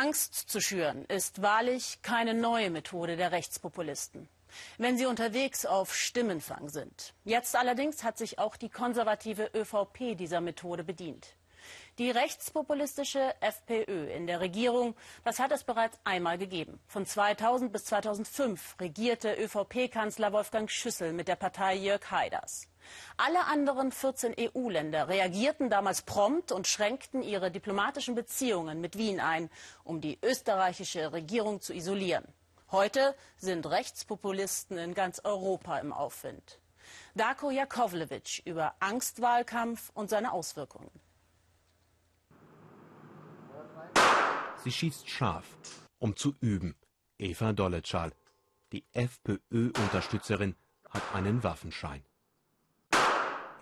Angst zu schüren ist wahrlich keine neue Methode der Rechtspopulisten wenn sie unterwegs auf Stimmenfang sind. Jetzt allerdings hat sich auch die konservative ÖVP dieser Methode bedient. Die rechtspopulistische FPÖ in der Regierung, das hat es bereits einmal gegeben. Von 2000 bis 2005 regierte ÖVP-Kanzler Wolfgang Schüssel mit der Partei Jörg Haiders. Alle anderen 14 EU-Länder reagierten damals prompt und schränkten ihre diplomatischen Beziehungen mit Wien ein, um die österreichische Regierung zu isolieren. Heute sind Rechtspopulisten in ganz Europa im Aufwind. Darko Jakovlevic über Angstwahlkampf und seine Auswirkungen. Sie schießt scharf, um zu üben. Eva Dolletschal, die FPÖ-Unterstützerin, hat einen Waffenschein.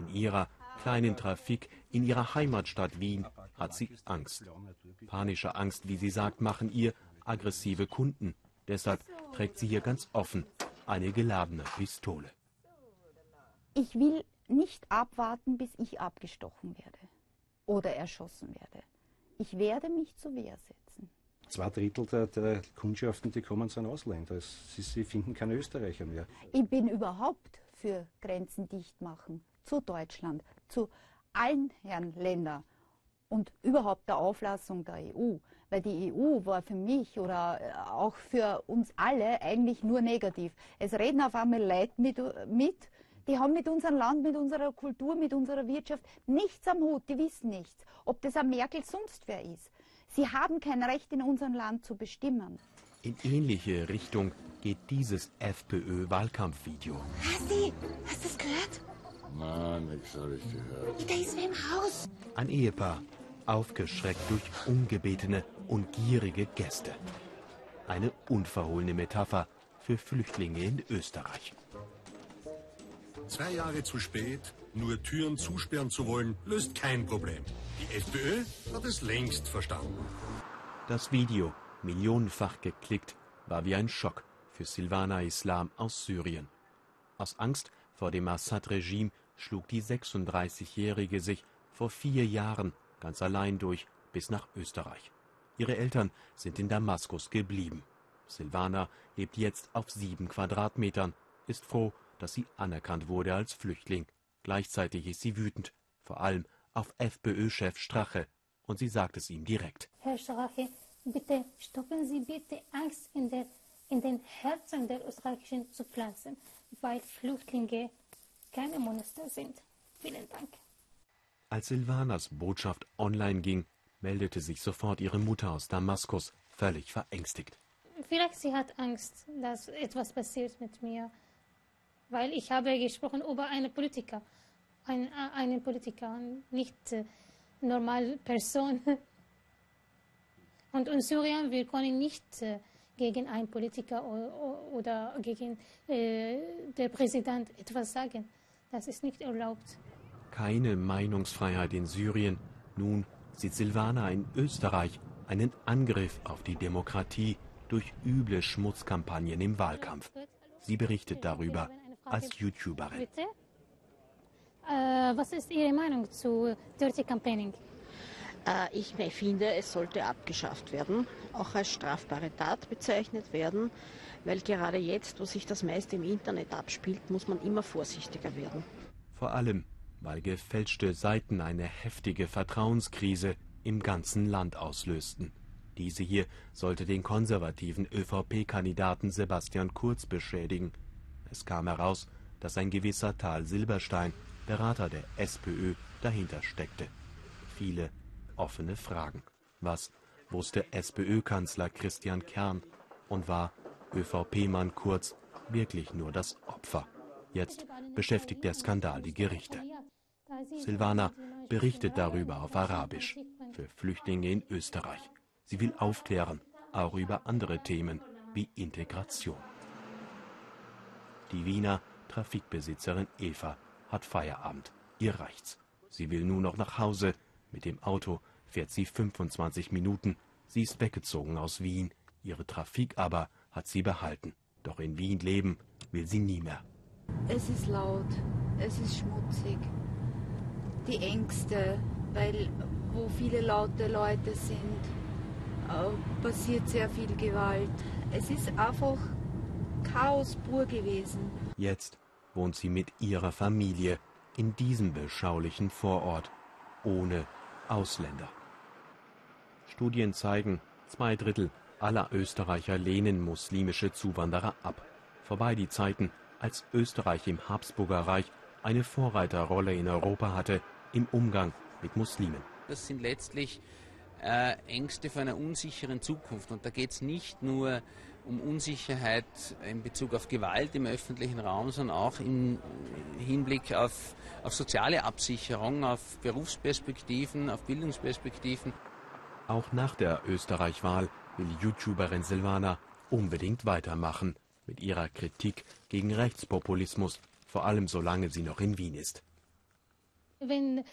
In ihrer kleinen Trafik in ihrer Heimatstadt Wien hat sie Angst. Panische Angst, wie sie sagt, machen ihr aggressive Kunden. Deshalb trägt sie hier ganz offen eine geladene Pistole. Ich will nicht abwarten, bis ich abgestochen werde oder erschossen werde. Ich werde mich zur Wehr setzen. Zwei Drittel der, der Kundschaften, die kommen, sind Ausländer. Sie, sie finden keine Österreicher mehr. Ich bin überhaupt für Grenzen dicht machen zu Deutschland, zu allen Herren Ländern und überhaupt der Auflassung der EU. Weil die EU war für mich oder äh, auch für uns alle eigentlich nur negativ. Es reden auf einmal Leute mit, mit, die haben mit unserem Land, mit unserer Kultur, mit unserer Wirtschaft nichts am Hut, die wissen nichts. Ob das ein Merkel sonst wer ist. Sie haben kein Recht in unserem Land zu bestimmen. In ähnliche Richtung geht dieses FPÖ-Wahlkampfvideo. Hasi, hast du es gehört? Nein, nichts habe ich gehört. Da ist wer im Haus. Ein Ehepaar, aufgeschreckt durch ungebetene und gierige Gäste. Eine unverhohlene Metapher für Flüchtlinge in Österreich. Zwei Jahre zu spät, nur Türen zusperren zu wollen, löst kein Problem. Die FPÖ hat es längst verstanden. Das Video, millionenfach geklickt, war wie ein Schock für Silvana Islam aus Syrien. Aus Angst vor dem Assad-Regime schlug die 36-Jährige sich vor vier Jahren ganz allein durch bis nach Österreich. Ihre Eltern sind in Damaskus geblieben. Silvana lebt jetzt auf sieben Quadratmetern, ist froh, dass sie anerkannt wurde als Flüchtling. Gleichzeitig ist sie wütend, vor allem auf FPÖ-Chef Strache, und sie sagt es ihm direkt. Herr Strache, bitte stoppen Sie bitte Angst in, der, in den Herzen der Österreichischen zu pflanzen, weil Flüchtlinge keine Monster sind. Vielen Dank. Als Silvanas Botschaft online ging, meldete sich sofort ihre Mutter aus Damaskus, völlig verängstigt. Vielleicht sie hat Angst, dass etwas passiert mit mir, weil ich habe gesprochen über einen Politiker, ein, einen Politiker, nicht äh, normale Person. Und in Syrien, wir können nicht äh, gegen einen Politiker oder, oder gegen äh, den Präsident etwas sagen. Das ist nicht erlaubt keine Meinungsfreiheit in Syrien. Nun sieht Silvana in Österreich einen Angriff auf die Demokratie durch üble Schmutzkampagnen im Wahlkampf. Sie berichtet darüber als YouTuberin. Bitte? Äh, was ist Ihre Meinung zu Dirty Campaigning? Äh, ich finde, es sollte abgeschafft werden, auch als strafbare Tat bezeichnet werden, weil gerade jetzt, wo sich das meiste im Internet abspielt, muss man immer vorsichtiger werden. Vor allem weil gefälschte Seiten eine heftige Vertrauenskrise im ganzen Land auslösten. Diese hier sollte den konservativen ÖVP-Kandidaten Sebastian Kurz beschädigen. Es kam heraus, dass ein gewisser Tal Silberstein, Berater der SPÖ, dahinter steckte. Viele offene Fragen. Was wusste SPÖ-Kanzler Christian Kern und war ÖVP-Mann Kurz wirklich nur das Opfer? Jetzt beschäftigt der Skandal die Gerichte. Silvana berichtet darüber auf Arabisch für Flüchtlinge in Österreich. Sie will aufklären, auch über andere Themen wie Integration. Die Wiener Trafikbesitzerin Eva hat Feierabend. Ihr reicht's. Sie will nur noch nach Hause. Mit dem Auto fährt sie 25 Minuten. Sie ist weggezogen aus Wien. Ihre Trafik aber hat sie behalten. Doch in Wien leben will sie nie mehr. Es ist laut, es ist schmutzig, die Ängste, weil wo viele laute Leute sind, äh, passiert sehr viel Gewalt. Es ist einfach Chaos pur gewesen. Jetzt wohnt sie mit ihrer Familie in diesem beschaulichen Vorort, ohne Ausländer. Studien zeigen, zwei Drittel aller Österreicher lehnen muslimische Zuwanderer ab. Vorbei die Zeiten, als Österreich im Habsburger Reich eine Vorreiterrolle in Europa hatte im Umgang mit Muslimen. Das sind letztlich äh, Ängste vor einer unsicheren Zukunft. Und da geht es nicht nur um Unsicherheit in Bezug auf Gewalt im öffentlichen Raum, sondern auch im Hinblick auf, auf soziale Absicherung, auf Berufsperspektiven, auf Bildungsperspektiven. Auch nach der Österreich-Wahl will YouTuberin Silvana unbedingt weitermachen mit ihrer Kritik gegen Rechtspopulismus, vor allem solange sie noch in Wien ist. Wenn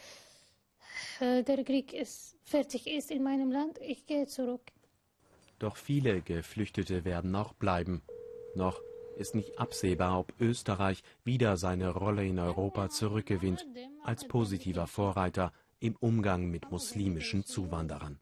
äh, der Krieg ist, fertig ist in meinem Land, ich gehe zurück. Doch viele Geflüchtete werden auch bleiben. Noch ist nicht absehbar, ob Österreich wieder seine Rolle in Europa zurückgewinnt, als positiver Vorreiter im Umgang mit muslimischen Zuwanderern.